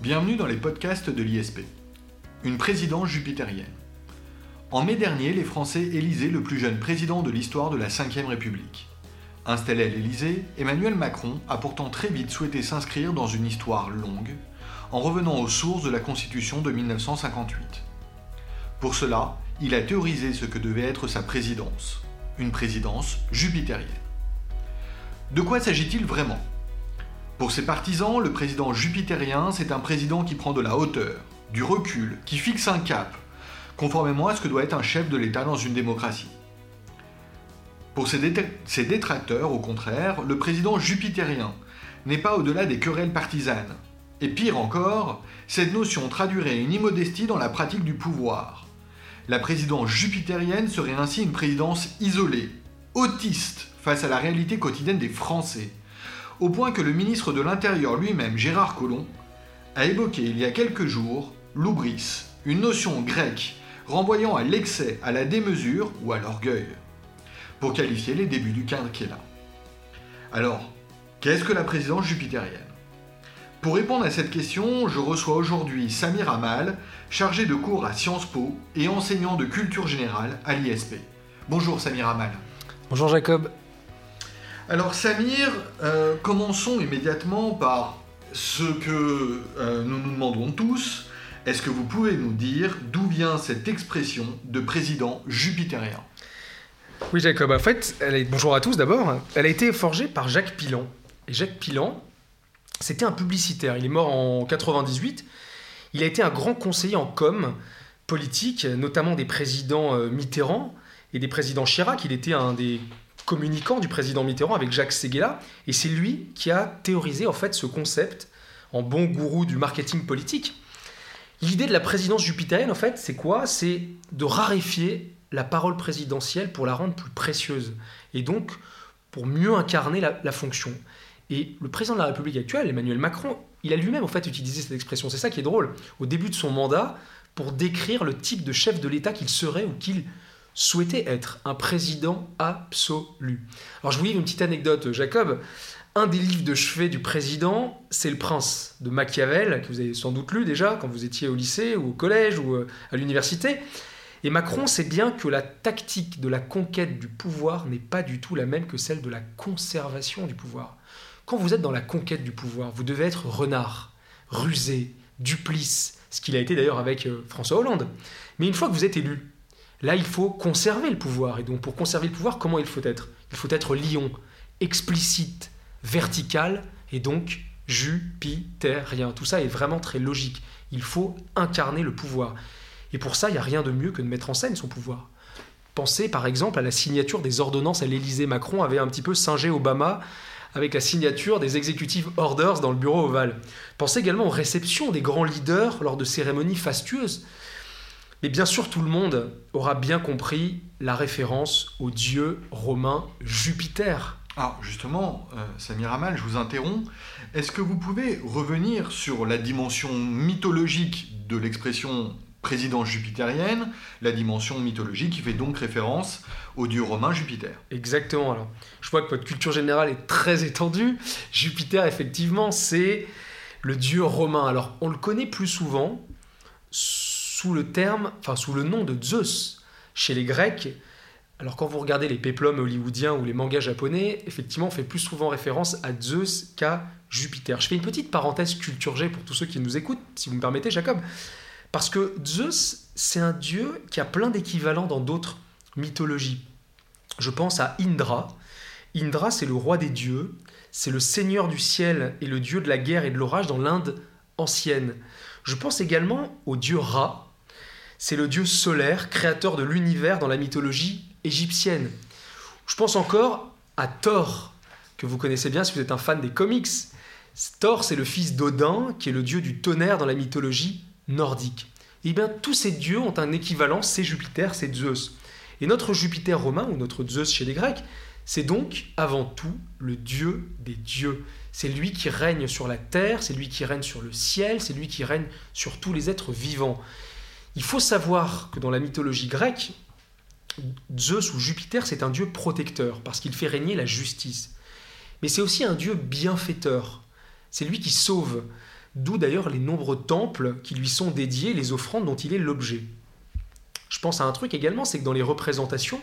Bienvenue dans les podcasts de l'ISP. Une présidence jupitérienne. En mai dernier, les Français élisaient le plus jeune président de l'histoire de la Ve République. Installé à l'Élysée, Emmanuel Macron a pourtant très vite souhaité s'inscrire dans une histoire longue, en revenant aux sources de la Constitution de 1958. Pour cela, il a théorisé ce que devait être sa présidence, une présidence jupitérienne. De quoi s'agit-il vraiment? Pour ses partisans, le président jupitérien, c'est un président qui prend de la hauteur, du recul, qui fixe un cap, conformément à ce que doit être un chef de l'État dans une démocratie. Pour ses, détracteurs, au contraire, le président jupitérien n'est pas au-delà des querelles partisanes. Et pire encore, cette notion traduirait une immodestie dans la pratique du pouvoir. La présidence jupitérienne serait ainsi une présidence isolée, autiste, face à la réalité quotidienne des Français, au point que le ministre de l'Intérieur lui-même, Gérard Collomb, a évoqué il y a quelques jours l'oubris, une notion grecque renvoyant à l'excès, à la démesure ou à l'orgueil, pour qualifier les débuts du quinquennat. Alors, qu'est-ce que la présidence jupitérienne? Pour répondre à cette question, je reçois aujourd'hui Samir Amal, chargé de cours à Sciences Po et enseignant de culture générale à l'ISP. Bonjour Samir Amal. Bonjour Jacob. Alors Samir, euh, commençons immédiatement par ce que euh, nous nous demandons tous. Est-ce que vous pouvez nous dire d'où vient cette expression de président jupitérien? Oui Jacob, en fait, bonjour à tous d'abord. Elle a été forgée par Jacques Pilan. Et Jacques Pilan, c'était un publicitaire. Il est mort en 98. Il a été un grand conseiller en com politique, notamment des présidents euh, Mitterrand et des présidents Chirac. Il était un des communicant du président Mitterrand avec Jacques Seguela, et c'est lui qui a théorisé en fait ce concept en bon gourou du marketing politique. L'idée de la présidence jupitérienne, en fait, c'est quoi? C'est de raréfier la parole présidentielle pour la rendre plus précieuse, et donc pour mieux incarner la, la fonction. Et le président de la République actuelle, Emmanuel Macron, il a lui-même en fait utilisé cette expression. C'est ça qui est drôle. Au début de son mandat, pour décrire le type de chef de l'État qu'il serait ou qu'il souhaitait être un président absolu. Alors je vous lis une petite anecdote, Jacob. Un des livres de chevet du président, c'est Le Prince de Machiavel, que vous avez sans doute lu déjà quand vous étiez au lycée ou au collège ou euh, à l'université. Et Macron sait bien que la tactique de la conquête du pouvoir n'est pas du tout la même que celle de la conservation du pouvoir. Quand vous êtes dans la conquête du pouvoir, vous devez être renard, rusé, duplice, ce qu'il a été d'ailleurs avec euh, François Hollande. Mais une fois que vous êtes élu, Là, il faut conserver le pouvoir. Et donc, pour conserver le pouvoir, comment il faut être? Il faut être lion, explicite, vertical, et donc jupitérien. Tout ça est vraiment très logique. Il faut incarner le pouvoir. Et pour ça, il n'y a rien de mieux que de mettre en scène son pouvoir. Pensez par exemple à la signature des ordonnances à l'Élysée. Macron avait un petit peu singé Obama avec la signature des executive orders dans le bureau ovale. Pensez également aux réceptions des grands leaders lors de cérémonies fastueuses. Mais bien sûr, tout le monde aura bien compris la référence au dieu romain Jupiter. Alors justement, euh, Samir Amal, je vous interromps. Est-ce que vous pouvez revenir sur la dimension mythologique de l'expression présidence jupitérienne, la dimension mythologique qui fait donc référence au dieu romain Jupiter? Exactement. Alors, je vois que votre culture générale est très étendue. Jupiter, effectivement, c'est le dieu romain. Alors, on le connaît plus souvent sous le terme, enfin sous le nom de Zeus chez les Grecs. Alors quand vous regardez les péplums hollywoodiens ou les mangas japonais, effectivement, on fait plus souvent référence à Zeus qu'à Jupiter. Je fais une petite parenthèse culture pour tous ceux qui nous écoutent, si vous me permettez, Jacob. Parce que Zeus, c'est un dieu qui a plein d'équivalents dans d'autres mythologies. Je pense à Indra. Indra, c'est le roi des dieux, c'est le seigneur du ciel et le dieu de la guerre et de l'orage dans l'Inde ancienne. Je pense également au dieu Ra, c'est le dieu solaire, créateur de l'univers dans la mythologie égyptienne. Je pense encore à Thor, que vous connaissez bien si vous êtes un fan des comics. Thor, c'est le fils d'Odin, qui est le dieu du tonnerre dans la mythologie nordique. Et eh bien, tous ces dieux ont un équivalent, c'est Jupiter, c'est Zeus. Et notre Jupiter romain, ou notre Zeus chez les Grecs, c'est donc avant tout le dieu des dieux. C'est lui qui règne sur la terre, c'est lui qui règne sur le ciel, c'est lui qui règne sur tous les êtres vivants. Il faut savoir que dans la mythologie grecque, Zeus ou Jupiter, c'est un dieu protecteur, parce qu'il fait régner la justice. Mais c'est aussi un dieu bienfaiteur. C'est lui qui sauve. d'où d'ailleurs les nombreux temples qui lui sont dédiés, les offrandes dont il est l'objet. Je pense à un truc également, c'est que dans les représentations,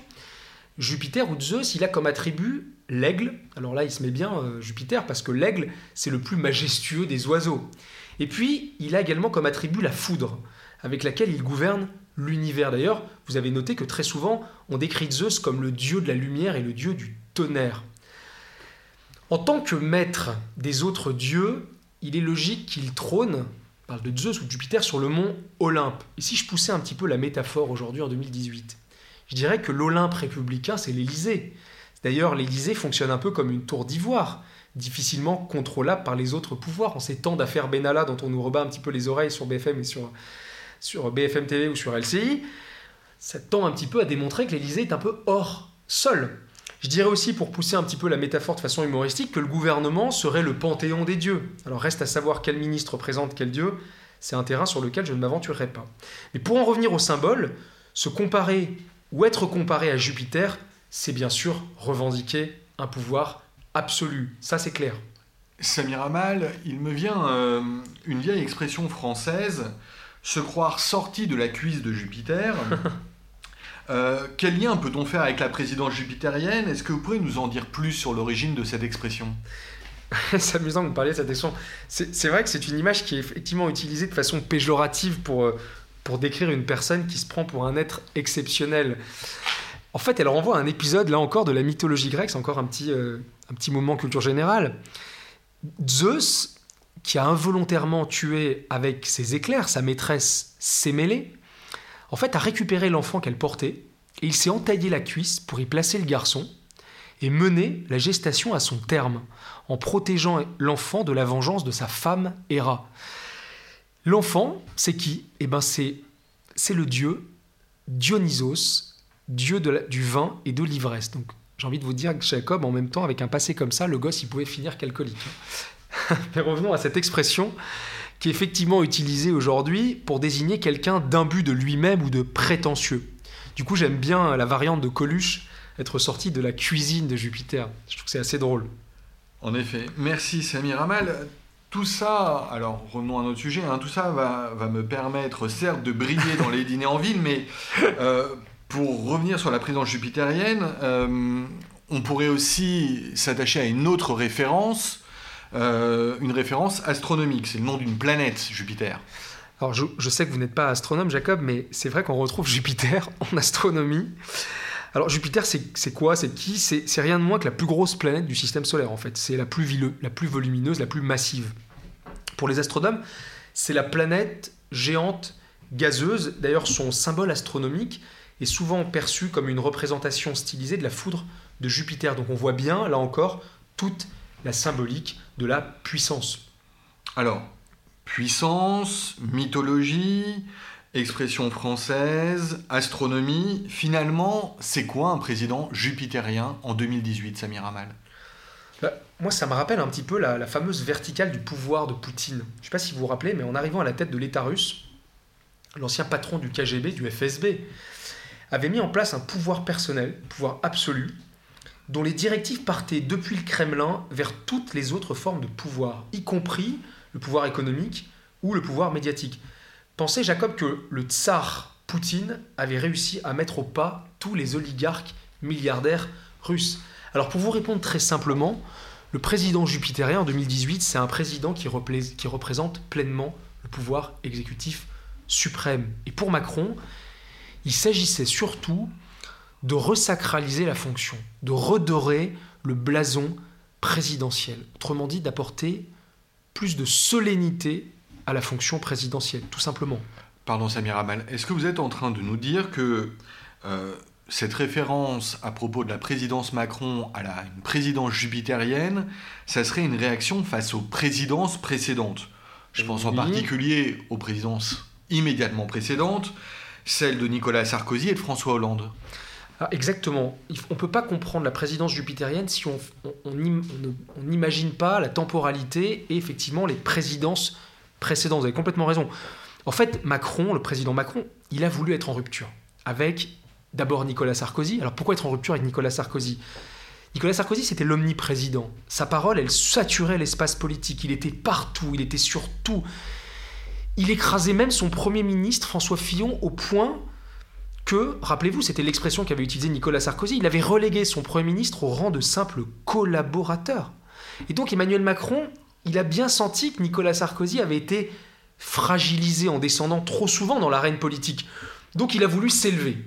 Jupiter ou Zeus, il a comme attribut l'aigle. Alors là, il se met bien euh, Jupiter parce que l'aigle, c'est le plus majestueux des oiseaux. Et puis, il a également comme attribut la foudre, avec laquelle il gouverne l'univers. D'ailleurs, vous avez noté que très souvent, on décrit Zeus comme le dieu de la lumière et le dieu du tonnerre. En tant que maître des autres dieux, il est logique qu'il trône, on parle de Zeus ou de Jupiter, sur le mont Olympe. Et si je poussais un petit peu la métaphore aujourd'hui en 2018, je dirais que l'Olympe républicain, c'est l'Élysée. D'ailleurs, l'Élysée fonctionne un peu comme une tour d'ivoire, difficilement contrôlable par les autres pouvoirs. En ces temps d'affaires Benalla dont on nous rebat un petit peu les oreilles sur BFM et sur, sur BFM TV ou sur LCI, ça tend un petit peu à démontrer que l'Élysée est un peu hors sol. Je dirais aussi, pour pousser un petit peu la métaphore de façon humoristique, que le gouvernement serait le panthéon des dieux. Alors reste à savoir quel ministre représente quel dieu, c'est un terrain sur lequel je ne m'aventurerai pas. Mais pour en revenir au symbole, se comparer ou être comparé à Jupiter, c'est bien sûr revendiquer un pouvoir absolu. Ça, c'est clair. Samir Amal, il me vient euh, une vieille expression française, se croire sorti de la cuisse de Jupiter. Euh, quel lien peut-on faire avec la présidence jupitérienne? Est-ce que vous pouvez nous en dire plus sur l'origine de cette expression? C'est amusant que vous parliez de cette expression. C'est vrai que c'est une image qui est effectivement utilisée de façon péjorative pour, euh, pour décrire une personne qui se prend pour un être exceptionnel. En fait, elle renvoie à un épisode, là encore, de la mythologie grecque, c'est encore un petit, euh, un petit moment culture générale. Zeus, qui a involontairement tué avec ses éclairs sa maîtresse Sémélé, en fait, a récupéré l'enfant qu'elle portait, et il s'est entaillé la cuisse pour y placer le garçon, et mener la gestation à son terme, en protégeant l'enfant de la vengeance de sa femme Héra. L'enfant, c'est qui? Eh ben c'est le dieu Dionysos, dieu du vin et de l'ivresse. Donc j'ai envie de vous dire que Jacob, en même temps, avec un passé comme ça, le gosse, il pouvait finir qu'alcoolique. Mais revenons à cette expression qui est effectivement utilisée aujourd'hui pour désigner quelqu'un d'imbu de lui-même ou de prétentieux. Du coup, j'aime bien la variante de Coluche être sorti de la cuisine de Jupiter. Je trouve que c'est assez drôle. En effet. Merci Samir Amal tout ça, alors revenons à notre sujet, hein, tout ça va, me permettre certes de briller dans les dîners en ville, mais euh, pour revenir sur la présidence jupitérienne, euh, on pourrait aussi s'attacher à une autre référence, euh, une référence astronomique, c'est le nom d'une planète, Jupiter. Alors je, sais que vous n'êtes pas astronome, Jacob, mais c'est vrai qu'on retrouve Jupiter en astronomie. Alors Jupiter, c'est quoi? C'est qui? C'est rien de moins que la plus grosse planète du système solaire, en fait. C'est la, plus la plus volumineuse, la plus massive. Pour les astronomes, c'est la planète géante gazeuse. D'ailleurs, son symbole astronomique est souvent perçu comme une représentation stylisée de la foudre de Jupiter. Donc on voit bien, là encore, toute la symbolique de la puissance. Alors, puissance, mythologie, Expression française, astronomie. Finalement, c'est quoi un président jupitérien en 2018, Samir Amal? Bah, Moi, ça me rappelle un petit peu la, fameuse verticale du pouvoir de Poutine. Je ne sais pas si vous vous rappelez, mais en arrivant à la tête de l'État russe, l'ancien patron du KGB, du FSB, avait mis en place un pouvoir personnel, pouvoir absolu, dont les directives partaient depuis le Kremlin vers toutes les autres formes de pouvoir, y compris le pouvoir économique ou le pouvoir médiatique. Pensez, Jacob, que le tsar Poutine avait réussi à mettre au pas tous les oligarques milliardaires russes. Alors pour vous répondre très simplement, le président jupitérien en 2018, c'est un président qui, qui, représente pleinement le pouvoir exécutif suprême. Et pour Macron, il s'agissait surtout de resacraliser la fonction, de redorer le blason présidentiel. Autrement dit, d'apporter plus de solennité à la fonction présidentielle, tout simplement. Pardon Samir Amal, est-ce que vous êtes en train de nous dire que euh, cette référence à propos de la présidence Macron à la une présidence jupitérienne, ça serait une réaction face aux présidences précédentes? Je pense en particulier aux présidences immédiatement précédentes, celles de Nicolas Sarkozy et de François Hollande. Ah, exactement. On ne peut pas comprendre la présidence jupitérienne si on n'imagine pas la temporalité et effectivement les présidences précédent. Vous avez complètement raison. En fait, Macron, le président Macron, il a voulu être en rupture avec d'abord Nicolas Sarkozy. Alors pourquoi être en rupture avec Nicolas Sarkozy? Nicolas Sarkozy, c'était l'omniprésident. Sa parole, elle saturait l'espace politique. Il était partout, il était sur tout. Il écrasait même son Premier ministre, François Fillon, au point que, rappelez-vous, c'était l'expression qu'avait utilisée Nicolas Sarkozy, il avait relégué son Premier ministre au rang de simple collaborateur. Et donc Emmanuel Macron, il a bien senti que Nicolas Sarkozy avait été fragilisé en descendant trop souvent dans l'arène politique. Donc il a voulu s'élever.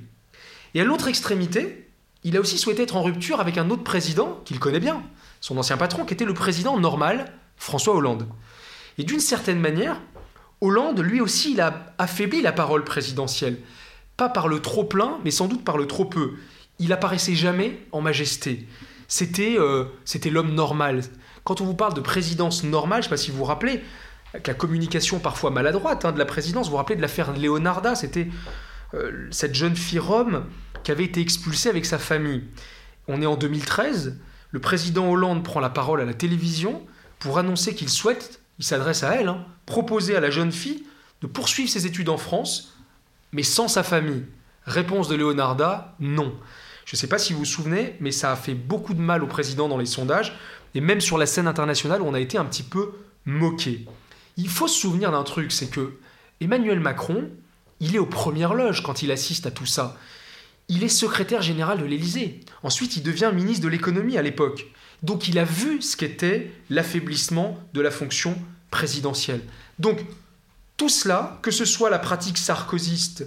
Et à l'autre extrémité, il a aussi souhaité être en rupture avec un autre président qu'il connaît bien, son ancien patron, qui était le président normal, François Hollande. Et d'une certaine manière, Hollande, lui aussi, il a affaibli la parole présidentielle pas par le trop plein, mais sans doute par le trop peu. Il apparaissait jamais en majesté. C'était euh, l'homme normal. Quand on vous parle de présidence normale, je ne sais pas si vous vous rappelez, avec la communication parfois maladroite hein, de la présidence, vous vous rappelez de l'affaire Leonarda, c'était euh, cette jeune fille rome qui avait été expulsée avec sa famille. On est en 2013, le président Hollande prend la parole à la télévision pour annoncer qu'il souhaite, il s'adresse à elle, hein, proposer à la jeune fille de poursuivre ses études en France mais sans sa famille Réponse de Leonarda, non. Je ne sais pas si vous vous souvenez, mais ça a fait beaucoup de mal au président dans les sondages, et même sur la scène internationale, on a été un petit peu moqué. Il faut se souvenir d'un truc, c'est que Emmanuel Macron, il est aux premières loges quand il assiste à tout ça. Il est secrétaire général de l'Élysée. Ensuite, il devient ministre de l'économie à l'époque. Donc il a vu ce qu'était l'affaiblissement de la fonction présidentielle. Donc tout cela, que ce soit la pratique sarkozyste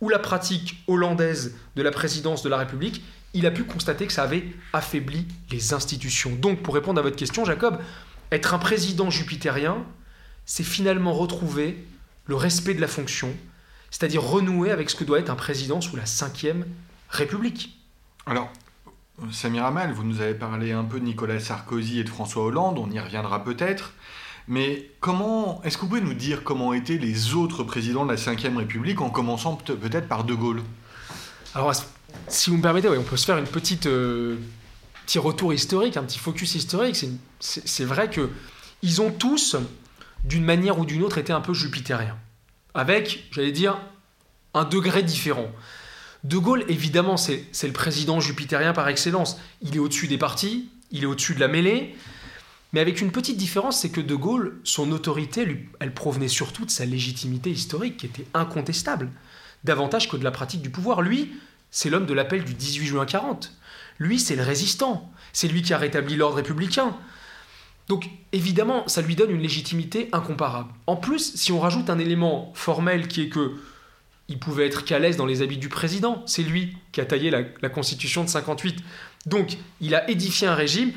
ou la pratique hollandaise de la présidence de la République, il a pu constater que ça avait affaibli les institutions. Donc, pour répondre à votre question, Jacob, être un président jupitérien, c'est finalement retrouver le respect de la fonction, c'est-à-dire renouer avec ce que doit être un président sous la Ve République. Alors, Samir Amal, vous nous avez parlé un peu de Nicolas Sarkozy et de François Hollande, on y reviendra peut-être. Mais comment est-ce que vous pouvez nous dire comment étaient les autres présidents de la Ve République, en commençant peut-être par De Gaulle? Alors, si vous me permettez, on peut se faire une petite euh, petit retour historique, un petit focus historique. C'est vrai que ils ont tous, d'une manière ou d'une autre, été un peu jupitériens, avec, j'allais dire, un degré différent. De Gaulle, évidemment, c'est le président jupitérien par excellence. Il est au-dessus des partis, il est au-dessus de la mêlée. Mais avec une petite différence, c'est que De Gaulle, son autorité, elle provenait surtout de sa légitimité historique, qui était incontestable, davantage que de la pratique du pouvoir. Lui, c'est l'homme de l'appel du 18 juin 40. Lui, c'est le résistant. C'est lui qui a rétabli l'ordre républicain. Donc, évidemment, ça lui donne une légitimité incomparable. En plus, si on rajoute un élément formel qui est que il pouvait être qu'à dans les habits du président, c'est lui qui a taillé la, la Constitution de 58. Donc, il a édifié un régime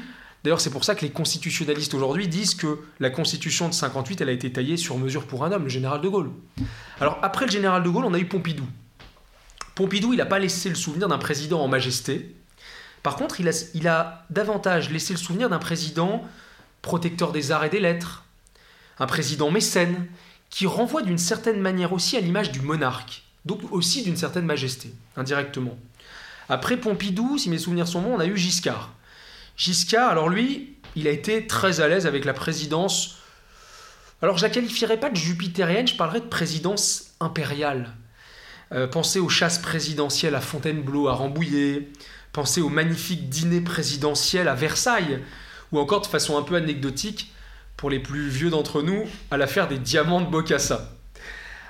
D'ailleurs, c'est pour ça que les constitutionnalistes aujourd'hui disent que la constitution de 58, elle a été taillée sur mesure pour un homme, le général de Gaulle. Alors, après le général de Gaulle, on a eu Pompidou. Pompidou, il n'a pas laissé le souvenir d'un président en majesté. Par contre, il a, il a davantage laissé le souvenir d'un président protecteur des arts et des lettres, un président mécène, qui renvoie d'une certaine manière aussi à l'image du monarque, donc aussi d'une certaine majesté, indirectement. Après Pompidou, si mes souvenirs sont bons, on a eu Giscard. Giscard, alors lui, il a été très à l'aise avec la présidence. Alors je la qualifierais pas de jupitérienne, je parlerais de présidence impériale. Euh, pensez aux chasses présidentielles à Fontainebleau, à Rambouillet, pensez au magnifique dîner présidentiel à Versailles, ou encore de façon un peu anecdotique, pour les plus vieux d'entre nous, à l'affaire des diamants de Bocassa.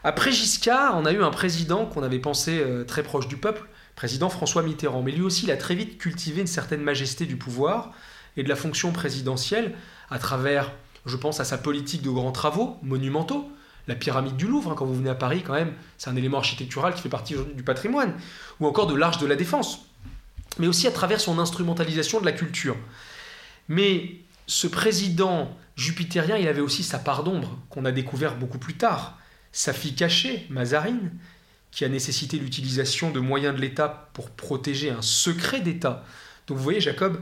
Après Giscard, on a eu un président qu'on avait pensé euh, très proche du peuple, président François Mitterrand. Mais lui aussi, il a très vite cultivé une certaine majesté du pouvoir et de la fonction présidentielle à travers, je pense, à sa politique de grands travaux monumentaux. La pyramide du Louvre, hein, quand vous venez à Paris, quand même, c'est un élément architectural qui fait partie du patrimoine. Ou encore de l'Arche de la Défense. Mais aussi à travers son instrumentalisation de la culture. Mais ce président jupitérien, il avait aussi sa part d'ombre, qu'on a découvert beaucoup plus tard. Sa fille cachée, Mazarine, qui a nécessité l'utilisation de moyens de l'État pour protéger un secret d'État. Donc vous voyez, Jacob,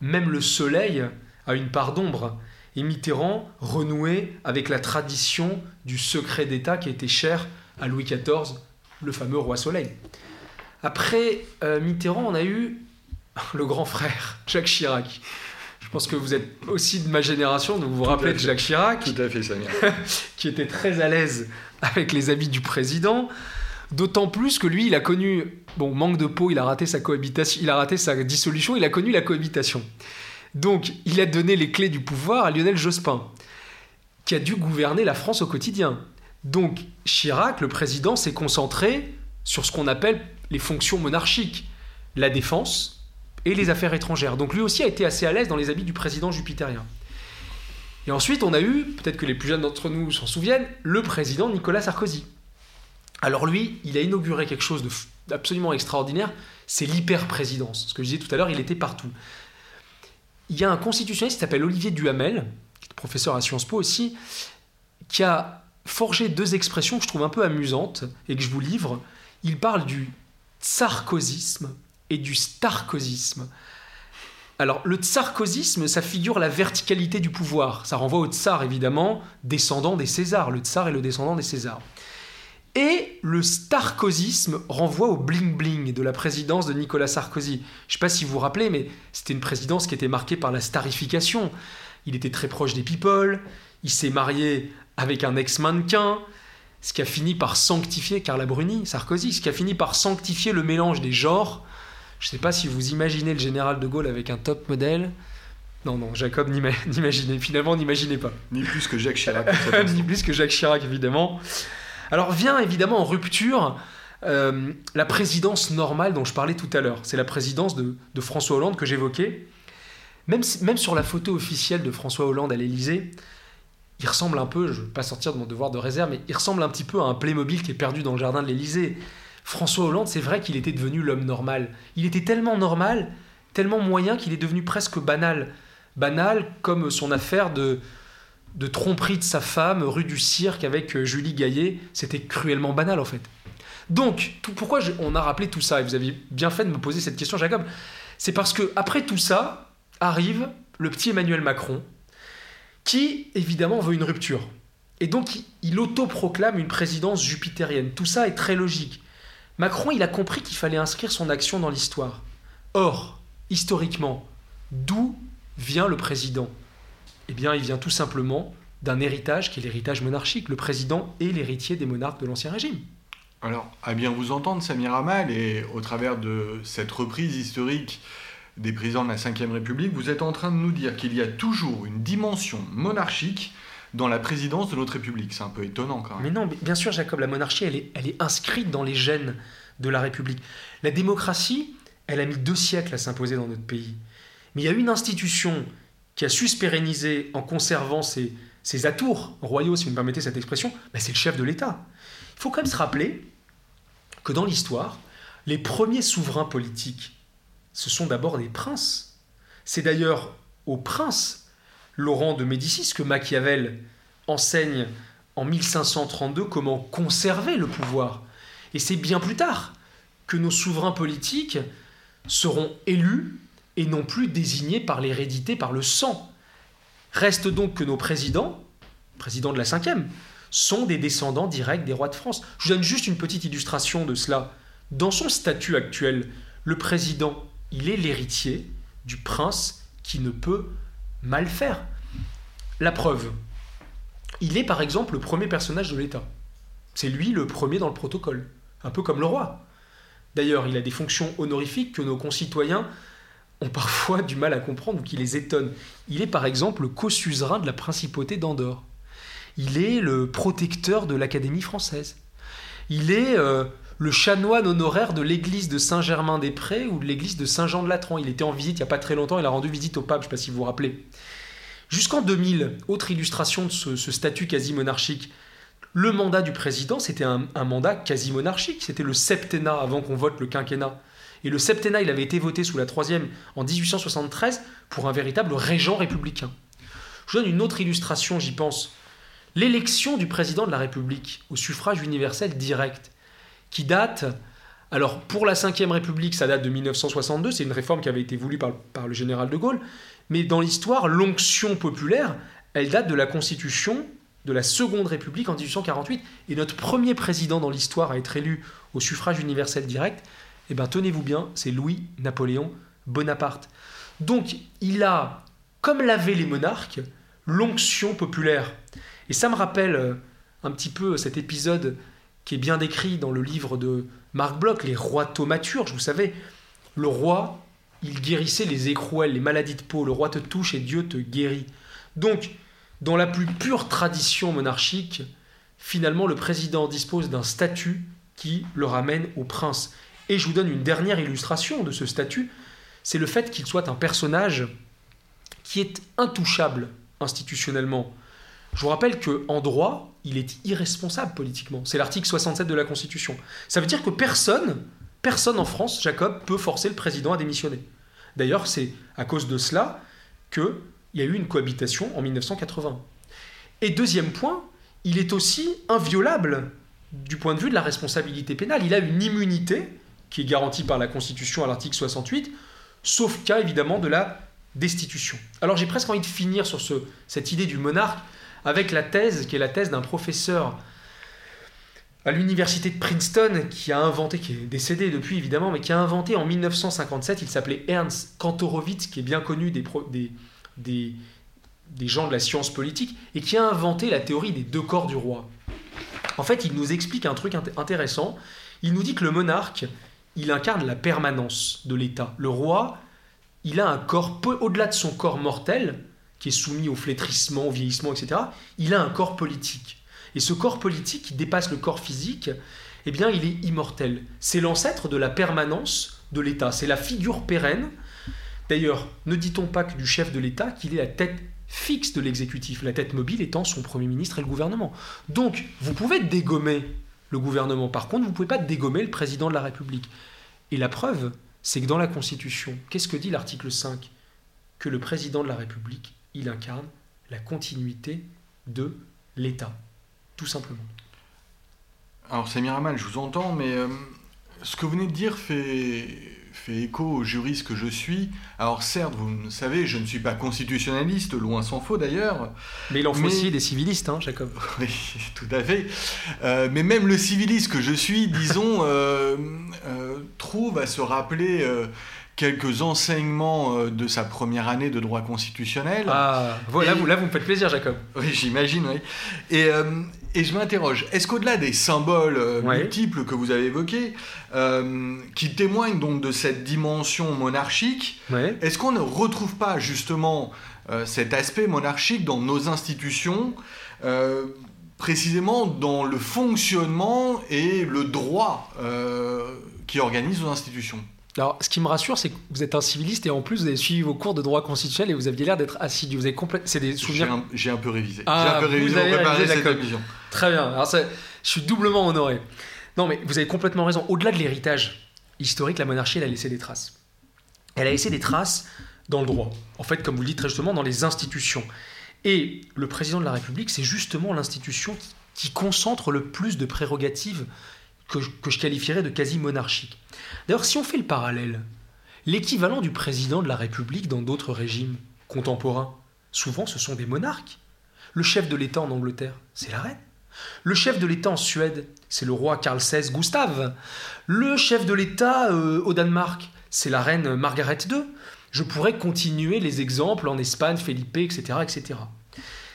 même le soleil a une part d'ombre. Et Mitterrand renouait avec la tradition du secret d'État qui était cher à Louis XIV, le fameux roi soleil. Après euh, Mitterrand, on a eu le grand frère, Jacques Chirac. Je pense que vous êtes aussi de ma génération, donc vous vous rappelez de Jacques Chirac. Tout à fait, Samir. qui était très à l'aise avec les habits du président. D'autant plus que lui, il a connu, bon, manque de peau, il a raté sa il a raté sa dissolution, il a connu la cohabitation. Donc, il a donné les clés du pouvoir à Lionel Jospin, qui a dû gouverner la France au quotidien. Donc, Chirac, le président, s'est concentré sur ce qu'on appelle les fonctions monarchiques, la défense et les affaires étrangères. Donc, lui aussi a été assez à l'aise dans les habits du président jupitérien. Et ensuite, on a eu, peut-être que les plus jeunes d'entre nous s'en souviennent, le président Nicolas Sarkozy. Alors lui, il a inauguré quelque chose d'absolument extraordinaire, c'est l'hyper-présidence. Ce que je disais tout à l'heure, il était partout. Il y a un constitutionnaliste qui s'appelle Olivier Duhamel, qui est professeur à Sciences Po aussi, qui a forgé deux expressions que je trouve un peu amusantes et que je vous livre. Il parle du tsarkozisme et du starkozisme. Alors, le tsarkozisme, ça figure la verticalité du pouvoir. Ça renvoie au tsar, évidemment, descendant des Césars. Le tsar est le descendant des Césars. Et le starkozisme renvoie au bling-bling de la présidence de Nicolas Sarkozy. Je ne sais pas si vous vous rappelez, mais c'était une présidence qui était marquée par la starification. Il était très proche des people, il s'est marié avec un ex-mannequin, ce qui a fini par sanctifier, Carla Bruni, Sarkozy, ce qui a fini par sanctifier le mélange des genres. Je ne sais pas si vous imaginez le général de Gaulle avec un top modèle. Non, non, Jacob n'imaginez, finalement n'imaginez pas. Ni plus que Jacques Chirac. Ni plus que Jacques Chirac, évidemment. Alors vient évidemment en rupture euh, la présidence normale dont je parlais tout à l'heure. C'est la présidence de, François Hollande que j'évoquais. Même, même sur la photo officielle de François Hollande à l'Élysée, il ressemble un peu, je ne veux pas sortir de mon devoir de réserve, mais il ressemble un petit peu à un Playmobil qui est perdu dans le jardin de l'Élysée. François Hollande, c'est vrai qu'il était devenu l'homme normal. Il était tellement normal, tellement moyen qu'il est devenu presque banal. Banal comme son affaire de, tromperie de sa femme rue du Cirque avec euh, Julie Gaillet, c'était cruellement banal en fait. Donc, pourquoi on a rappelé tout ça? Et vous avez bien fait de me poser cette question, Jacob. C'est parce que après tout ça arrive le petit Emmanuel Macron, qui évidemment veut une rupture. Et donc, il autoproclame une présidence jupitérienne. Tout ça est très logique. Macron, il a compris qu'il fallait inscrire son action dans l'histoire. Or, historiquement, d'où vient le président? Eh bien, il vient tout simplement d'un héritage qui est l'héritage monarchique. Le président est l'héritier des monarques de l'Ancien Régime. Alors, à bien vous entendre, Samir Amal, et au travers de cette reprise historique des présidents de la Ve République, vous êtes en train de nous dire qu'il y a toujours une dimension monarchique dans la présidence de notre République. C'est un peu étonnant quand même. Mais non, bien sûr, Jacob, la monarchie, elle est, inscrite dans les gènes de la République. La démocratie, elle a mis deux siècles à s'imposer dans notre pays. Mais il y a une institution qui a su se pérenniser en conservant ses, atours royaux, si vous me permettez cette expression, ben, c'est le chef de l'État. Il faut quand même se rappeler que dans l'histoire, les premiers souverains politiques, ce sont d'abord des princes. C'est d'ailleurs aux princes, Laurent de Médicis, que Machiavel enseigne en 1532 comment conserver le pouvoir. Et c'est bien plus tard que nos souverains politiques seront élus et non plus désignés par l'hérédité, par le sang. Reste donc que nos présidents, présidents de la cinquième, sont des descendants directs des rois de France. Je vous donne juste une petite illustration de cela. Dans son statut actuel, le président, il est l'héritier du prince qui ne peut mal faire. La preuve, il est par exemple le premier personnage de l'État. C'est lui le premier dans le protocole, un peu comme le roi. D'ailleurs, il a des fonctions honorifiques que nos concitoyens ont parfois du mal à comprendre ou qui les étonnent. Il est par exemple le co-suzerain de la principauté d'Andorre. Il est le protecteur de l'Académie française. Il est euh, le chanoine honoraire de l'église de Saint-Germain-des-Prés ou de l'église de Saint-Jean-de-Latran. Il était en visite il n'y a pas très longtemps, il a rendu visite au pape, je ne sais pas si vous vous rappelez. Jusqu'en 2000, autre illustration de ce, statut quasi monarchique, le mandat du président, c'était un, un mandat quasi monarchique, c'était le septennat avant qu'on vote le quinquennat. Et le septennat, il avait été voté sous la troisième en 1873 pour un véritable régent républicain. Je vous donne une autre illustration, j'y pense. L'élection du président de la République au suffrage universel direct, qui date, alors pour la Ve République, ça date de 1962, c'est une réforme qui avait été voulue par, par le général de Gaulle, mais dans l'histoire, l'onction populaire, elle date de la Constitution de la Seconde République en 1848, et notre premier président dans l'histoire à être élu au suffrage universel direct, eh bien tenez-vous bien, c'est Louis-Napoléon Bonaparte. Donc il a, comme l'avaient les monarques, l'onction populaire. Et ça me rappelle euh, un petit peu cet épisode qui est bien décrit dans le livre de Marc Bloch, Les rois thaumaturges. Vous savez, le roi, il guérissait les écrouelles, les maladies de peau. Le roi te touche et Dieu te guérit. Donc, dans la plus pure tradition monarchique, finalement, le président dispose d'un statut qui le ramène au prince. Et je vous donne une dernière illustration de ce statut, c'est le fait qu'il soit un personnage qui est intouchable institutionnellement. Je vous rappelle qu'en droit, il est irresponsable politiquement. C'est l'article 67 de la Constitution. Ça veut dire que personne, personne en France, Jacob, peut forcer le président à démissionner. D'ailleurs, c'est à cause de cela qu'il y a eu une cohabitation en 1980. Et deuxième point, il est aussi inviolable du point de vue de la responsabilité pénale. Il a une immunité qui est garantie par la Constitution à l'article 68, sauf cas évidemment de la destitution. Alors j'ai presque envie de finir sur ce, cette idée du monarque avec la thèse qui est la thèse d'un professeur à l'université de Princeton qui a inventé, qui est décédé depuis évidemment, mais qui a inventé en 1957, il s'appelait Ernst Kantorowicz, qui est bien connu des, gens de la science politique, et qui a inventé la théorie des deux corps du roi. En fait, il nous explique un truc intéressant. Il nous dit que le monarque, il incarne la permanence de l'État. Le roi, il a un corps, au-delà de son corps mortel, qui est soumis au flétrissement, au vieillissement, etc., il a un corps politique. Et ce corps politique qui dépasse le corps physique, eh bien, il est immortel. C'est l'ancêtre de la permanence de l'État. C'est la figure pérenne. D'ailleurs, ne dit-on pas que du chef de l'État qu'il est la tête fixe de l'exécutif, la tête mobile étant son Premier ministre et le gouvernement. Donc, vous pouvez dégommer le gouvernement. Par contre, vous ne pouvez pas dégommer le président de la République. Et la preuve, c'est que dans la Constitution, qu'est-ce que dit l'article 5 Que le président de la République, il incarne la continuité de l'État, tout simplement. Alors c'est Miramal, je vous entends, mais euh, ce que vous venez de dire fait, fait écho au juriste que je suis. Alors certes, vous le savez, je ne suis pas constitutionnaliste, loin s'en faut d'ailleurs. Mais il en faut aussi des civilistes, hein, Jacob. Oui, tout à fait. Euh, mais même le civiliste que je suis, disons, euh, trouve à se rappeler quelques enseignements de sa première année de droit constitutionnel. Ah, voilà, vous, là, vous me faites plaisir, Jacob. Oui, j'imagine, oui. Et, et je m'interroge, est-ce qu'au-delà des symboles euh, multiples que vous avez évoqués, euh, qui témoignent donc de cette dimension monarchique, est-ce qu'on ne retrouve pas justement euh, cet aspect monarchique dans nos institutions, précisément dans le fonctionnement et le droit qui organise nos institutions? Alors, ce qui me rassure, c'est que vous êtes un civiliste et en plus, vous avez suivi vos cours de droit constitutionnel et vous aviez l'air d'être assidu. Vous avez C'est des souvenirs. J'ai un, peu révisé. Ah, j'ai un peu révisé pour préparer cette émission. Très bien. Alors, je suis doublement honoré. Non, mais vous avez complètement raison. Au-delà de l'héritage historique, la monarchie, elle a laissé des traces. Elle a laissé des traces dans le droit. En fait, comme vous le dites très justement, dans les institutions. Et le président de la République, c'est justement l'institution qui, concentre le plus de prérogatives que, je qualifierais de quasi monarchiques. D'ailleurs, si on fait le parallèle, l'équivalent du président de la République dans d'autres régimes contemporains, souvent ce sont des monarques. Le chef de l'État en Angleterre, c'est la reine. Le chef de l'État en Suède, c'est le roi Karl XVI Gustave. Le chef de l'État euh, au Danemark, c'est la reine Margaret II. Je pourrais continuer les exemples en Espagne, Felipe, etc. etc.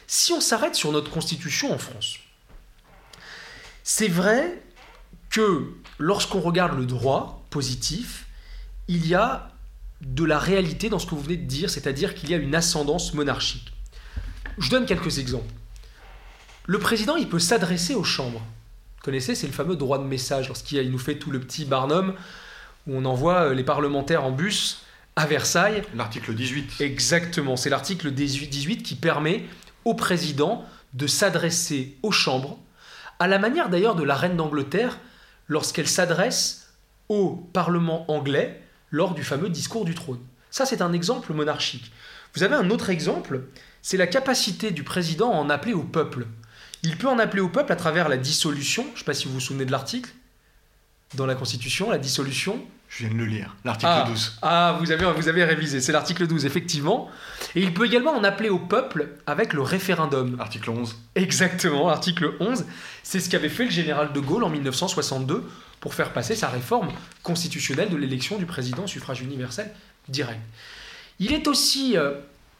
Si on s'arrête sur notre constitution en France, c'est vrai que lorsqu'on regarde le droit positif, il y a de la réalité dans ce que vous venez de dire, c'est-à-dire qu'il y a une ascendance monarchique. Je donne quelques exemples. Le président, il peut s'adresser aux chambres. Vous connaissez, c'est le fameux droit de message, lorsqu'il nous fait tout le petit barnum, où on envoie euh, les parlementaires en bus à Versailles. L'article 18. Exactement, c'est l'article 18 qui permet au président de s'adresser aux chambres, à la manière d'ailleurs de la reine d'Angleterre, lorsqu'elle s'adresse au Parlement anglais lors du fameux discours du trône. Ça, c'est un exemple monarchique. Vous avez un autre exemple, c'est la capacité du président à en appeler au peuple. Il peut en appeler au peuple à travers la dissolution, je ne sais pas si vous vous souvenez de l'article, dans la Constitution, la dissolution. Je viens de le lire, l'article 12. Ah, ah, vous avez, vous avez révisé, c'est l'article 12, effectivement. Et il peut également en appeler au peuple avec le référendum. Article 11. Exactement, article 11. C'est ce qu'avait fait le général de Gaulle en 1962 pour faire passer sa réforme constitutionnelle de l'élection du président au suffrage universel direct. Il, est aussi, euh,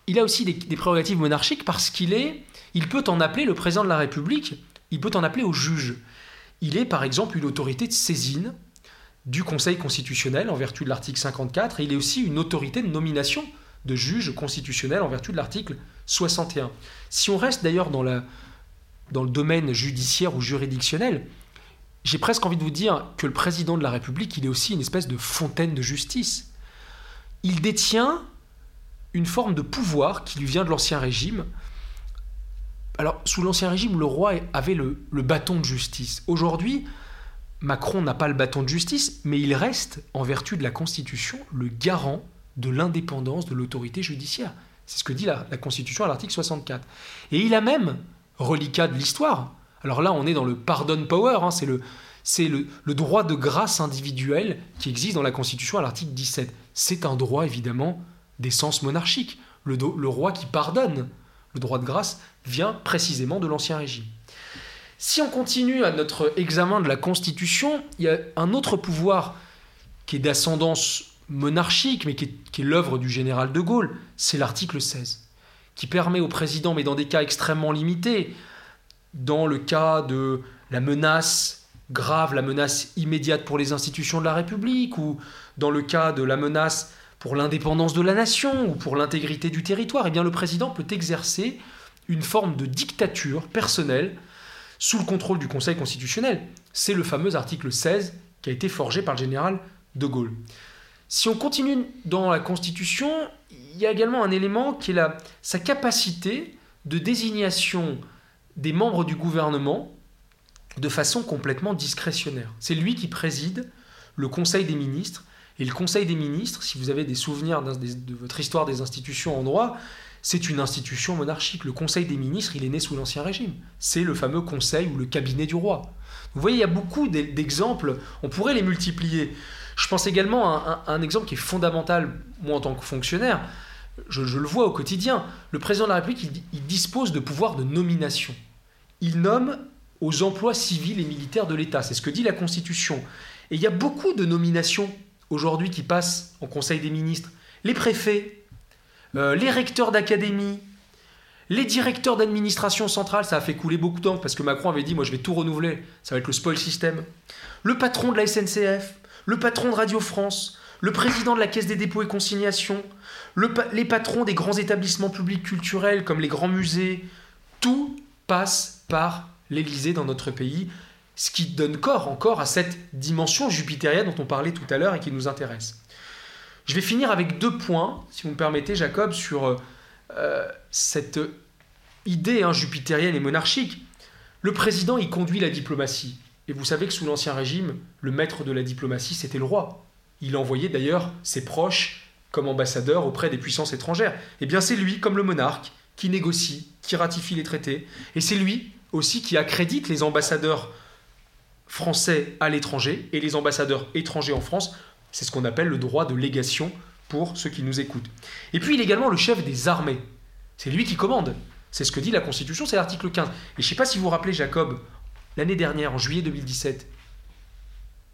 il a aussi des, des prérogatives monarchiques parce qu'il est, il peut en appeler le président de la République, il peut en appeler au juge. il est par exemple une autorité de saisine du Conseil constitutionnel en vertu de l'article 54 et il est aussi une autorité de nomination de juges constitutionnels en vertu de l'article 61. Si on reste d'ailleurs dans, dans le domaine judiciaire ou juridictionnel, j'ai presque envie de vous dire que le président de la République, il est aussi une espèce de fontaine de justice. Il détient une forme de pouvoir qui lui vient de l'Ancien Régime. Alors, sous l'Ancien Régime, le roi avait le, le bâton de justice. Aujourd'hui, Macron n'a pas le bâton de justice, mais il reste, en vertu de la Constitution, le garant de l'indépendance de l'autorité judiciaire. C'est ce que dit la, Constitution à l'article 64. Et il a même, reliquat de l'histoire, alors là on est dans le pardon power, hein, c'est le, droit de grâce individuelle qui existe dans la Constitution à l'article 17. C'est un droit évidemment d'essence monarchique. Le, le roi qui pardonne, le droit de grâce, vient précisément de l'Ancien Régime. Si on continue à notre examen de la Constitution, il y a un autre pouvoir qui est d'ascendance monarchique, mais qui est, l'œuvre du général de Gaulle, c'est l'article 16, qui permet au président, mais dans des cas extrêmement limités, dans le cas de la menace grave, la menace immédiate pour les institutions de la République, ou dans le cas de la menace pour l'indépendance de la nation ou pour l'intégrité du territoire, eh bien le président peut exercer une forme de dictature personnelle sous le contrôle du Conseil constitutionnel. C'est le fameux article 16 qui a été forgé par le général de Gaulle. Si on continue dans la Constitution, il y a également un élément qui est sa capacité de désignation des membres du gouvernement de façon complètement discrétionnaire. C'est lui qui préside le Conseil des ministres. Et le Conseil des ministres, si vous avez des souvenirs de votre histoire des institutions en droit, c'est une institution monarchique. Le Conseil des ministres, il est né sous l'Ancien Régime. C'est le fameux Conseil ou le cabinet du roi. Vous voyez, il y a beaucoup d'exemples, on pourrait les multiplier. Je pense également à un, exemple qui est fondamental, moi en tant que fonctionnaire, je, le vois au quotidien. Le président de la République, il, dispose de pouvoirs de nomination. Il nomme aux emplois civils et militaires de l'État. C'est ce que dit la Constitution. Et il y a beaucoup de nominations aujourd'hui qui passent en Conseil des ministres. Les préfets, euh, les recteurs d'académie, les directeurs d'administration centrale, ça a fait couler beaucoup de parce que Macron avait dit, moi je vais tout renouveler, ça va être le spoil system. Le patron de la SNCF, le patron de Radio France, le président de la Caisse des dépôts et consignations, les patrons des grands établissements publics culturels comme les grands musées, tout passe par l'Élysée dans notre pays, ce qui donne corps encore à cette dimension jupitérienne dont on parlait tout à l'heure et qui nous intéresse. Je vais finir avec deux points, si vous me permettez, Jacob, sur euh, cette idée hein, jupitérienne et monarchique. Le président, il conduit la diplomatie. Et vous savez que sous l'Ancien Régime, le maître de la diplomatie, c'était le roi. Il envoyait d'ailleurs ses proches comme ambassadeurs auprès des puissances étrangères. Eh bien c'est lui, comme le monarque, qui négocie, qui ratifie les traités. Et c'est lui aussi qui accrédite les ambassadeurs français à l'étranger et les ambassadeurs étrangers en France. C'est ce qu'on appelle le droit de légation pour ceux qui nous écoutent. Et puis il est également le chef des armées. C'est lui qui commande. C'est ce que dit la Constitution, c'est l'article 15. Et je ne sais pas si vous vous rappelez, Jacob, l'année dernière, en juillet 2017,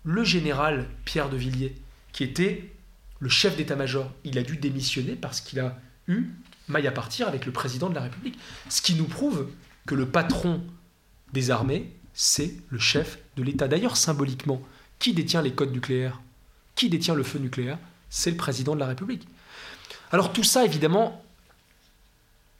le général Pierre de Villiers, qui était le chef d'état-major, il a dû démissionner parce qu'il a eu maille à partir avec le président de la République. Ce qui nous prouve que le patron des armées, c'est le chef de l'État. D'ailleurs, symboliquement, qui détient les codes nucléaires? Qui détient le feu nucléaire C'est le président de la République. Alors tout ça, évidemment,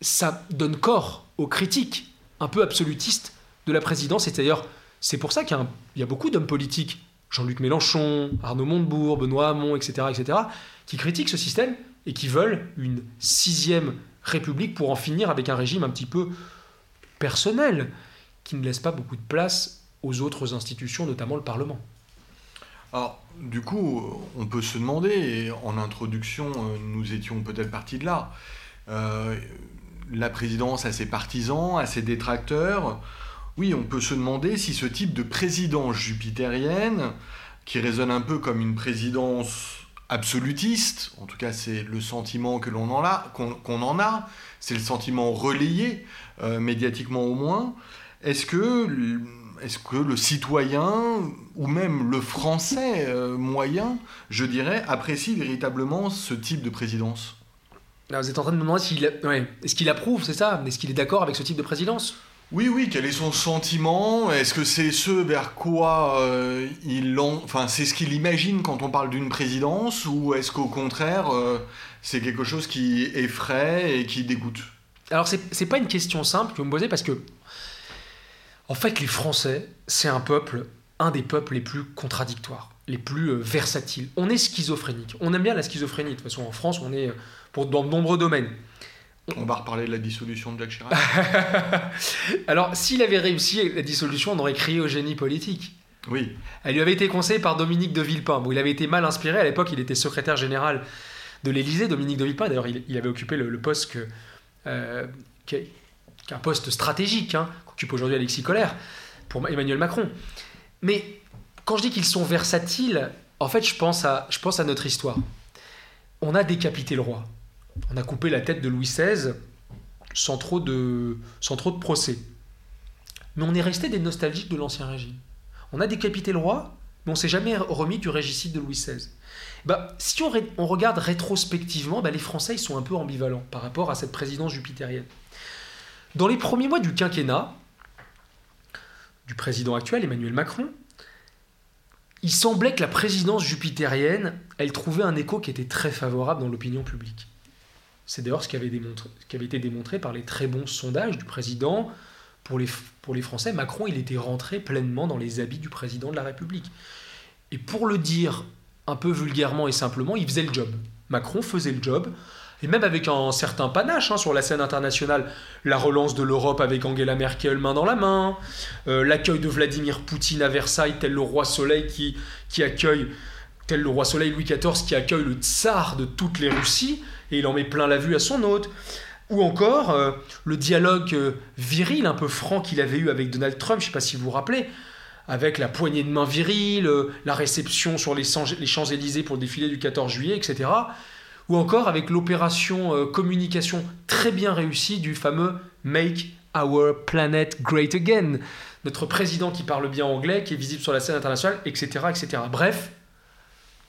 ça donne corps aux critiques un peu absolutistes de la présidence. Et d'ailleurs, c'est pour ça qu'il y, a beaucoup d'hommes politiques, Jean-Luc Mélenchon, Arnaud Montebourg, Benoît Hamon, etc., etc., qui critiquent ce système et qui veulent une sixième république pour en finir avec un régime un petit peu personnel, qui ne laisse pas beaucoup de place aux autres institutions, notamment le Parlement. Alors, du coup, on peut se demander, en introduction, euh, nous étions peut-être partis de là, euh, la présidence a ses partisans, a ses détracteurs, oui, on peut se demander si ce type de présidence jupitérienne, qui résonne un peu comme une présidence absolutiste, en tout cas c'est le sentiment que l'on en a, qu'on en a, c'est le sentiment relayé euh, médiatiquement au moins, est-ce que, est que le citoyen ou même le français euh, moyen, je dirais, apprécie véritablement ce type de présidence? Vous êtes en train de me demander s'il est-ce qu'il approuve, c'est ça? Est-ce qu'il est d'accord avec ce type de présidence? Oui, oui, quel est son sentiment? Est-ce que c'est ce vers quoi euh, il enfin, c'est ce qu'il imagine quand on parle d'une présidence, ou est-ce qu'au contraire, euh, c'est quelque chose qui effraie et qui dégoûte? Alors, c'est pas une question simple que vous me posez parce que, en fait, les Français, c'est un peuple, un des peuples les plus contradictoires, les plus euh, versatiles. On est schizophrénique. On aime bien la schizophrénie. De toute façon, en France, on est pour, dans de nombreux domaines. On va reparler de la dissolution de Jacques Chirac. Alors, s'il avait réussi la dissolution, on aurait crié au génie politique. Oui. Elle lui avait été conseillée par Dominique de Villepin. Bon, il avait été mal inspiré. À l'époque, il était secrétaire général de l'Élysée. Dominique de Villepin, d'ailleurs, il, avait occupé le, poste que, euh, qui, est, un poste stratégique hein, qu'occupe aujourd'hui Alexis Collère pour Emmanuel Macron. Mais quand je dis qu'ils sont versatiles, en fait, je pense à, je pense à notre histoire. On a décapité le roi on a coupé la tête de Louis XVI sans trop de, sans trop de procès. Mais on est resté des nostalgiques de l'Ancien Régime. On a décapité le roi, mais on s'est jamais remis du régicide de Louis XVI. Bah, si on, on, regarde rétrospectivement, bah, les Français ils sont un peu ambivalents par rapport à cette présidence jupitérienne. Dans les premiers mois du quinquennat du président actuel, Emmanuel Macron, il semblait que la présidence jupitérienne, elle trouvait un écho qui était très favorable dans l'opinion publique. C'est d'ailleurs ce qui avait, été démontré par les très bons sondages du président. Pour les Français, Macron, il était rentré pleinement dans les habits du président de la République. Et pour le dire un peu vulgairement et simplement, il faisait le job. Macron faisait le job, et même avec un certain panache hein, sur la scène internationale, la relance de l'Europe avec Angela Merkel main dans la main, euh, l'accueil de Vladimir Poutine à Versailles, tel le roi Soleil qui, accueille, le Louis XIV qui accueille le tsar de toutes les Russies, et il en met plein la vue à son hôte. Ou encore euh, le dialogue euh, viril, un peu franc qu'il avait eu avec Donald Trump, je ne sais pas si vous vous rappelez, avec la poignée de main virile, la réception sur les, Champs-Élysées pour le défilé du 14 juillet, etc. Ou encore avec l'opération communication très bien réussie du fameux Make Our Planet Great Again. Notre président qui parle bien anglais, qui est visible sur la scène internationale, etc. etc. Bref,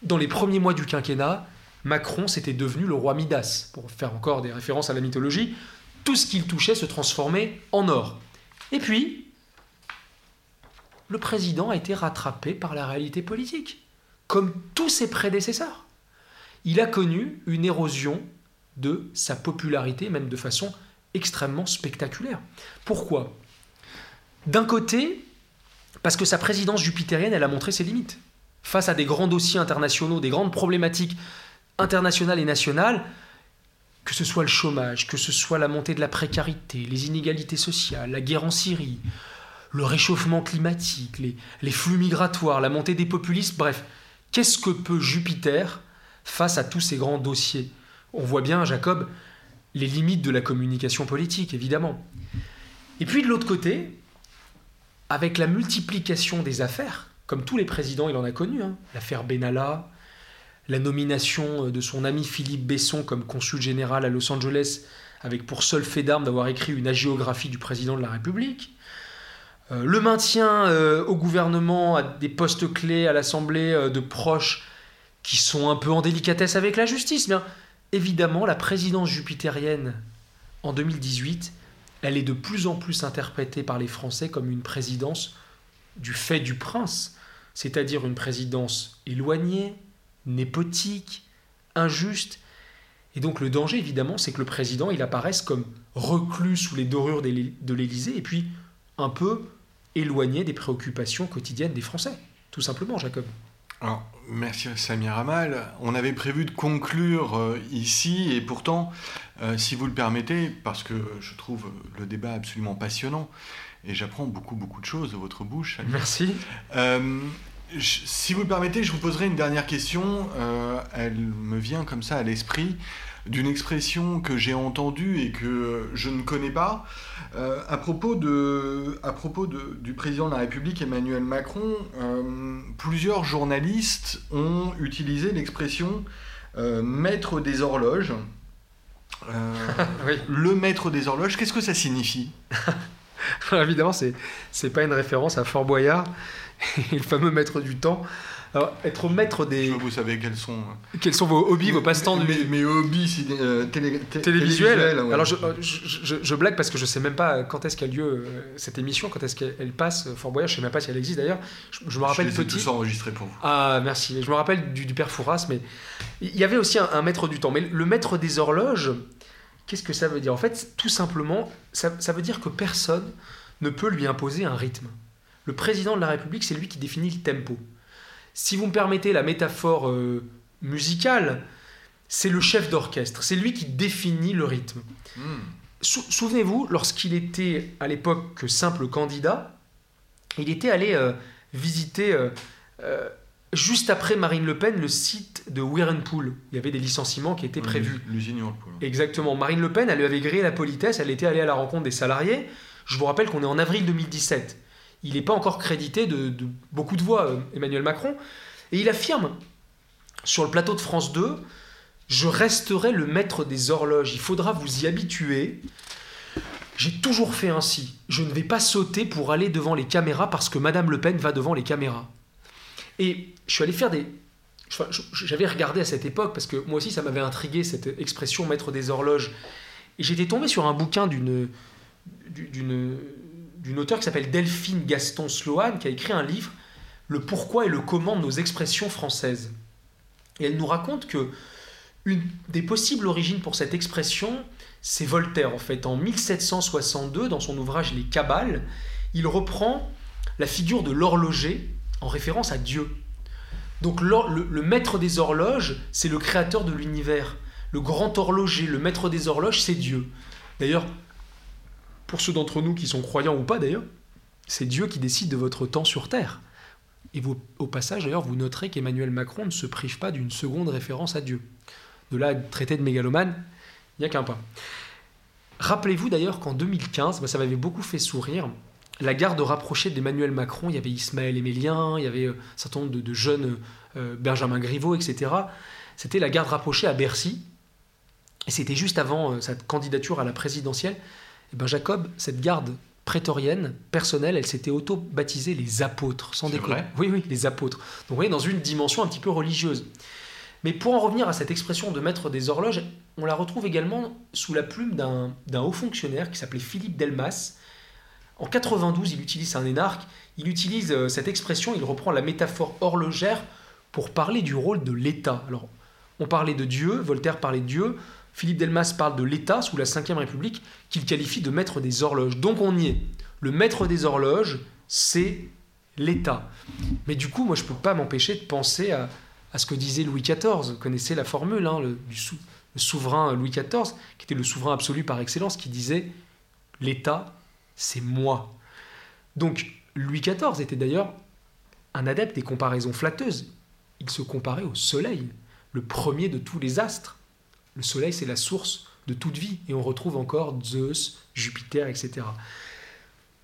dans les premiers mois du quinquennat, Macron, c'était devenu le roi Midas, pour faire encore des références à la mythologie. Tout ce qu'il touchait se transformait en or. Et puis, le président a été rattrapé par la réalité politique, comme tous ses prédécesseurs. Il a connu une érosion de sa popularité, même de façon extrêmement spectaculaire. Pourquoi? D'un côté, parce que sa présidence jupitérienne, elle a montré ses limites. Face à des grands dossiers internationaux, des grandes problématiques internationale et nationale, que ce soit le chômage, que ce soit la montée de la précarité, les inégalités sociales, la guerre en Syrie, le réchauffement climatique, les, les flux migratoires, la montée des populistes, bref, qu'est-ce que peut Jupiter face à tous ces grands dossiers. On voit bien, Jacob, les limites de la communication politique, évidemment. Et puis de l'autre côté, avec la multiplication des affaires, comme tous les présidents, il en a connu, hein, l'affaire Benalla, la nomination euh, de son ami Philippe Besson comme consul général à Los Angeles avec pour seul fait d'arme d'avoir écrit une agiographie du président de la République, euh, le maintien euh, au gouvernement à des postes clés à l'Assemblée de proches qui sont un peu en délicatesse avec la justice. Bien, évidemment, la présidence jupitérienne en 2018, elle est de plus en plus interprétée par les Français comme une présidence du fait du prince, c'est-à-dire une présidence éloignée, népotique, injuste. Et donc le danger, évidemment, c'est que le président, il apparaisse comme reclus sous les dorures de l'Élysée et puis un peu éloigné des préoccupations quotidiennes des Français. Tout simplement, Jacob. Merci Samir Amal. On avait prévu de conclure euh, ici, et pourtant, euh, si vous le permettez, parce que je trouve le débat absolument passionnant, et j'apprends beaucoup, beaucoup de choses de votre bouche. Merci. Euh, si vous le permettez, je vous poserai une dernière question. Euh, elle me vient comme ça à l'esprit d'une expression que j'ai entendue et que je ne connais pas. Euh, à propos, de, à propos de, du président de la République Emmanuel Macron, euh, plusieurs journalistes ont utilisé l'expression maître des horloges. Le maître des horloges, qu'est-ce que ça signifie? Évidemment, c'est n'est pas une référence à Fort Boyard, le fameux maître du temps. Alors, être maître des. Je- Vous savez quels sont. Quels sont vos hobbies, vos passe-temps Mes, mes hobbies euh, télé- té- télévisuels télévisuels, ouais. Alors, je, euh, je, je- je blague parce que je sais même pas quand est-ce qu'a lieu euh, cette émission, quand est-ce qu'elle elle passe. euh, Fort Boyard, je sais même pas si elle existe d'ailleurs. Je, je me Je rappelle les ai petit. tous enregistrés pour vous. Ah, merci. Je me rappelle du, du père Fouras, mais il y avait aussi un, un maître du temps. Mais le maître des horloges, qu'est-ce que ça veut dire? En fait, tout simplement, ça, ça veut dire que personne ne peut lui imposer un rythme. Le président de la République, c'est lui qui définit le tempo. Si vous me permettez la métaphore euh, musicale, c'est le chef d'orchestre, c'est lui qui définit le rythme. Hmm. Sou- Souvenez-vous, lorsqu'il était à l'époque que simple candidat, il était allé euh, visiter euh, juste après Marine Le Pen le site de Whirlpool. Il y avait des licenciements qui étaient prévus. L'usine. Exactement. Marine Le Pen, elle lui avait grillé la politesse, elle était allée à la rencontre des salariés. Je vous rappelle qu'on est en avril 2017. Il n'est pas encore crédité de, beaucoup de voix, euh, Emmanuel Macron. Et il affirme sur le plateau de France 2 Je resterai le maître des horloges. Il faudra vous y habituer. J'ai toujours fait ainsi. Je ne vais pas sauter pour aller devant les caméras parce que Madame Le Pen va devant les caméras. Et je suis allé faire des. J'avais regardé à cette époque parce que moi aussi ça m'avait intrigué cette expression maître des horloges. Et j'étais tombé sur un bouquin d'une d'une auteure qui s'appelle Delphine Gaston Sloan qui a écrit un livre Le pourquoi et le comment de nos expressions françaises. Et elle nous raconte que une des possibles origines pour cette expression, c'est Voltaire en fait. En 1762, dans son ouvrage Les Cabales, il reprend la figure de l'horloger en référence à Dieu. Donc le maître des horloges, c'est le créateur de l'univers. Le grand horloger, le maître des horloges, c'est Dieu. D'ailleurs, pour ceux d'entre nous qui sont croyants ou pas d'ailleurs, c'est Dieu qui décide de votre temps sur Terre. Et au passage, d'ailleurs, vous noterez qu'Emmanuel Macron ne se prive pas d'une seconde référence à Dieu. De là, traité de mégalomane, il n'y a qu'un pas. Rappelez-vous d'ailleurs qu'en 2015, moi, ça m'avait beaucoup fait sourire, la garde rapprochée d'Emmanuel Macron, il y avait Ismaël Émélien, il y avait euh, un certain nombre de, de jeunes, euh, Benjamin Griveaux, etc. C'était la garde rapprochée à Bercy. Et c'était juste avant euh, sa candidature à la présidentielle. Et ben Jacob, cette garde prétorienne, personnelle, elle s'était auto-baptisée les apôtres, sans déconner. Oui, oui, les apôtres. Donc vous voyez, dans une dimension un petit peu religieuse. Mais pour en revenir à cette expression de maître des horloges, on la retrouve également sous la plume d'un d'un haut fonctionnaire qui s'appelait Philippe Delmas. En 92, il utilise un énarque, il utilise euh, cette expression, il reprend la métaphore horlogère pour parler du rôle de l'État. Alors, on parlait de Dieu, Voltaire parlait de Dieu, Philippe Delmas parle de l'État sous la Ve République, qu'il qualifie de maître des horloges. Donc on y est. Le maître des horloges, c'est l'État. Mais du coup, moi, je ne peux pas m'empêcher de penser à, ce que disait Louis XIV. Vous connaissez la formule, hein, du le souverain Louis XIV, qui était le souverain absolu par excellence, qui disait L'État, c'est moi. Donc, Louis XIV était d'ailleurs un adepte des comparaisons flatteuses. Il se comparait au Soleil, le premier de tous les astres. Le Soleil, c'est la source de toute vie, et on retrouve encore Zeus, Jupiter, etc.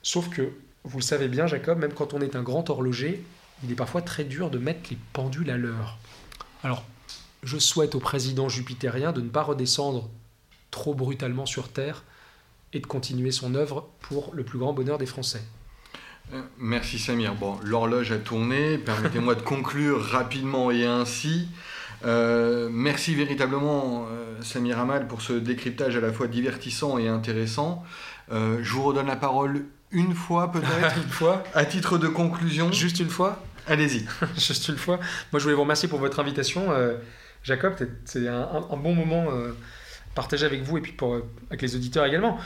Sauf que, vous le savez bien, Jacob, même quand on est un grand horloger, il est parfois très dur de mettre les pendules à l'heure. Alors, je souhaite au président jupitérien de ne pas redescendre trop brutalement sur Terre et de continuer son œuvre pour le plus grand bonheur des Français. Euh, Merci Samir. Bon, l'horloge a tourné. Permettez-moi de conclure rapidement et ainsi. Euh, merci véritablement euh, Samir Amal pour ce décryptage à la fois divertissant et intéressant. Euh, je vous redonne la parole une fois peut-être, une fois à titre de conclusion. Juste une fois Allez-y. Juste une fois. Moi, je voulais vous remercier pour votre invitation. Euh, Jacob, c'est- un, un- bon moment partagé avec vous et puis pour, avec les auditeurs également.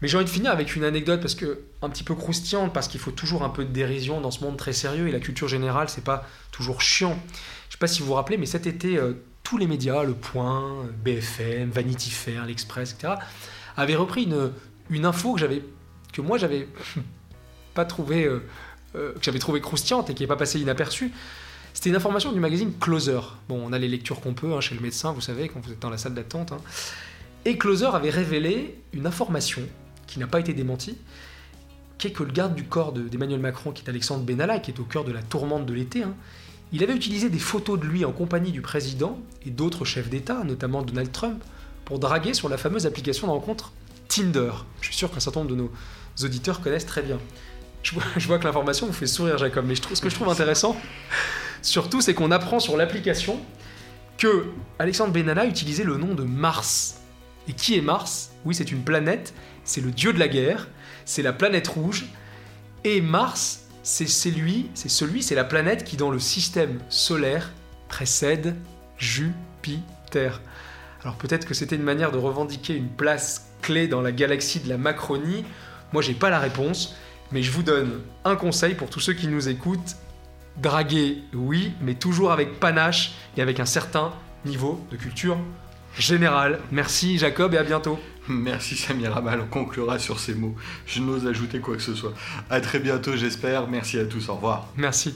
Mais j'ai envie de finir avec une anecdote parce que un petit peu croustillante parce qu'il faut toujours un peu de dérision dans ce monde très sérieux et la culture générale c'est pas toujours chiant. Sais pas si vous vous rappelez, mais cet été euh, tous les médias, Le Point, BFM, Vanity Fair, l'Express, etc., avaient repris une, info que que moi j'avais pas trouvé euh, euh, que j'avais trouvé croustillante et qui n'est pas passée inaperçue. C'était une information du magazine Closer. Bon, on a les lectures qu'on peut hein, chez le médecin, vous savez, quand vous êtes dans la salle d'attente. hein. Et Closer avait révélé une information qui n'a pas été démentie, qui est que le garde du corps de- d'Emmanuel Macron, qui est Alexandre Benalla, qui est au cœur de la tourmente de l'été, hein, il avait utilisé des photos de lui en compagnie du président et d'autres chefs d'État, notamment Donald Trump, pour draguer sur la fameuse application de rencontre Tinder. Je suis sûr qu'un certain nombre de nos auditeurs connaissent très bien. Je vois, que l'information vous fait sourire, Jacob, mais ce que je trouve intéressant, Surtout, c'est qu'on apprend sur l'application que Alexandre Benalla utilisait le nom de Mars. Et qui est Mars? Oui, c'est une planète, c'est le dieu de la guerre, c'est la planète rouge. Et Mars, c'est celui, c'est celui, c'est la planète qui dans le système solaire précède Jupiter. Alors peut-être que c'était une manière de revendiquer une place clé dans la galaxie de la Macronie. Moi, j'ai pas la réponse, mais je vous donne un conseil pour tous ceux qui nous écoutent. Draguer, oui, mais toujours avec panache et avec un certain niveau de culture générale. Merci Jacob et à bientôt. Merci Samir Amal, on conclura sur ces mots. Je n'ose ajouter quoi que ce soit. À très bientôt j'espère. Merci à tous, au revoir. Merci.